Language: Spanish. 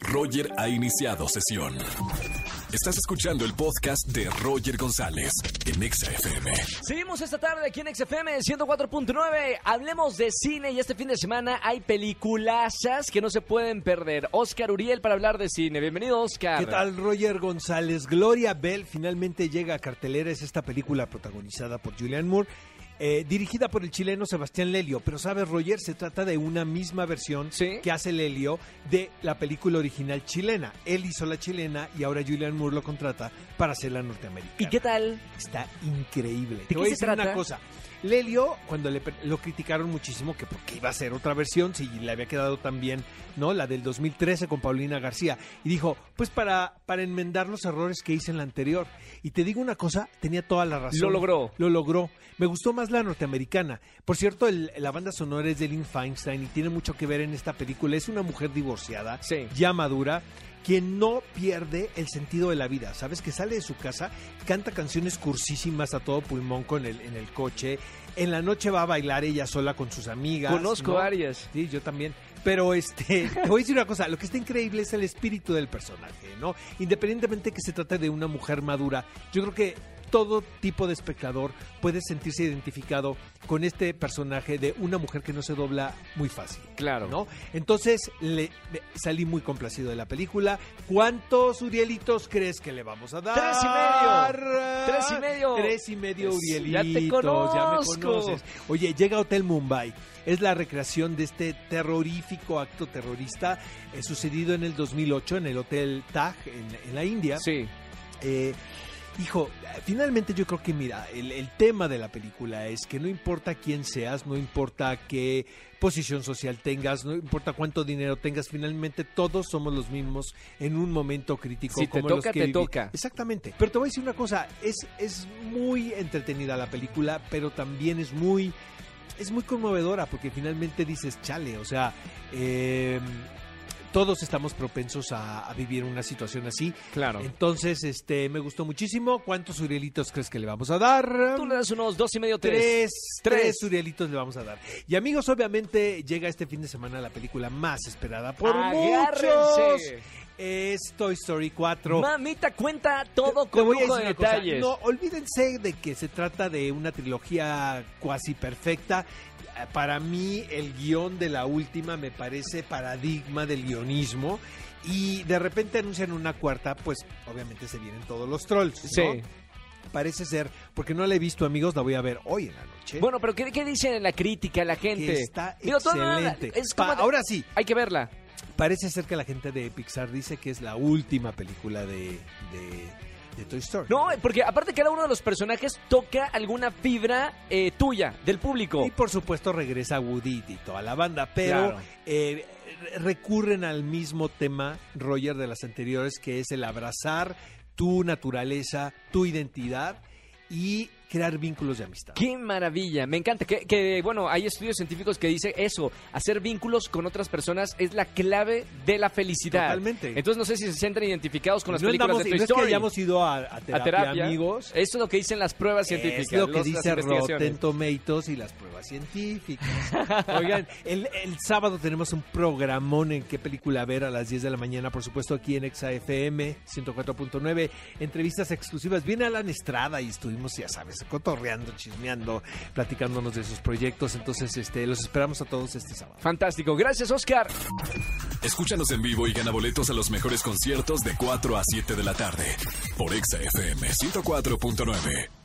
Roger ha iniciado sesión. Estás escuchando el podcast de Roger González en Exa FM. Seguimos esta tarde aquí en XFM 104.9. Hablemos de cine y este fin de semana hay peliculazas que no se pueden perder. Oscar Uriel para hablar de cine. Bienvenido, Oscar. ¿Qué tal, Roger González? Gloria Bell finalmente llega a cartelera. Es esta película protagonizada por Julianne Moore. Eh, dirigida por el chileno Sebastián Lelio, pero sabes, Roger, se trata de una misma versión Sí. que hace Lelio de la película original chilena. Él hizo la chilena y ahora Julianne Moore lo contrata para hacer la norteamericana. ¿Y qué tal? Está increíble. ¿De Te qué voy a decir trata? una cosa. Lelio, cuando le, lo criticaron muchísimo, que porque iba a ser otra versión, si le había quedado tan bien, ¿no? La del 2013 con Paulina García. Y dijo, pues para, para enmendar los errores que hice en la anterior. Y te digo una cosa, tenía toda la razón. Lo logró. Lo logró. Me gustó más la norteamericana. Por cierto, el- la banda sonora es de Lynn Feinstein y tiene mucho que ver en esta película. Es una mujer divorciada, Sí. ya madura, quien no pierde el sentido de la vida. ¿Sabes? Que sale de su casa, canta canciones cursísimas a todo pulmón con el, en el coche. En la noche va a bailar ella sola con sus amigas. Conozco ¿no? varias. Sí, yo también. Pero este, te voy a decir una cosa, lo que está increíble es el espíritu del personaje, ¿no? Independientemente que se trate de una mujer madura, yo creo que todo tipo de espectador puede sentirse identificado con este personaje de una mujer que no se dobla muy fácil. Claro. ¿no? Entonces le, salí muy complacido de la película. ¿Cuántos Urielitos crees que le vamos a dar? Tres y medio. Tres y medio. Tres y medio Urielitos. ya te Ya me conoces. Oye, llega Hotel Mumbai. Es la recreación de este terrorífico acto terrorista eh, sucedido en el 2008 en el Hotel Taj en, en la India. Sí. Eh, hijo, finalmente yo creo que, mira, el, el tema de la película es que no importa quién seas, no importa qué posición social tengas, no importa cuánto dinero tengas, finalmente todos somos los mismos en un momento crítico. Si te como los toca, que te toca. Exactamente. Pero te voy a decir una cosa, es, es muy entretenida la película, pero también es muy... Es muy conmovedora porque finalmente dices, chale, o sea, eh, todos estamos propensos a, a vivir una situación así. Claro. Entonces, este, me gustó muchísimo. ¿Cuántos Urielitos crees que le vamos a dar? Tú le das unos dos y medio, tres. Tres, Tres. Urielitos le vamos a dar. Y amigos, obviamente llega este fin de semana la película más esperada por muchos. Es Toy Story 4. Mamita, cuenta todo con lujo de detalles. No, olvídense de que se trata de una trilogía cuasi perfecta. Para mí, el guion de la última me parece paradigma del guionismo. Y de repente anuncian una cuarta, pues obviamente se vienen todos los trolls. ¿no? Sí. Parece ser, porque no la he visto, amigos, la voy a ver hoy en la noche. Bueno, pero ¿qué, qué dicen en la crítica, la que gente? está Digo, excelente. es como Pa- de- ahora sí, Hay que verla. Parece ser que la gente de Pixar dice que es la última película de, de, de Toy Story. No, porque aparte cada uno de los personajes toca alguna fibra eh, tuya, del público. Y por supuesto regresa Woody y toda la banda, pero Claro. eh, recurren al mismo tema, Roger, de las anteriores, que es el abrazar tu naturaleza, tu identidad y crear vínculos de amistad. Qué maravilla, me encanta. Que, que, bueno, hay estudios científicos que dicen eso, hacer vínculos con otras personas es la clave de la felicidad. Totalmente. Entonces no sé si se sienten identificados con las no películas andamos- de Toy no es que Story. hayamos ido a, a terapia, a terapia, amigos. Eso es lo que dicen las pruebas científicas. Es lo que los- dice. Rotten Tomatoes y las pruebas científicas. Oigan, el, el sábado tenemos un programón en qué película ver a las 10 de la mañana, por supuesto aquí en Exa FM 104.9. Entrevistas exclusivas. Viene Alan Estrada y estuvimos, ya sabes, cotorreando, chismeando, platicándonos de sus proyectos. Entonces, este, los esperamos a todos este sábado. Fantástico. Gracias, Oscar. Escúchanos en vivo y gana boletos a los mejores conciertos de 4 a 7 de la tarde por Exa FM 104.9.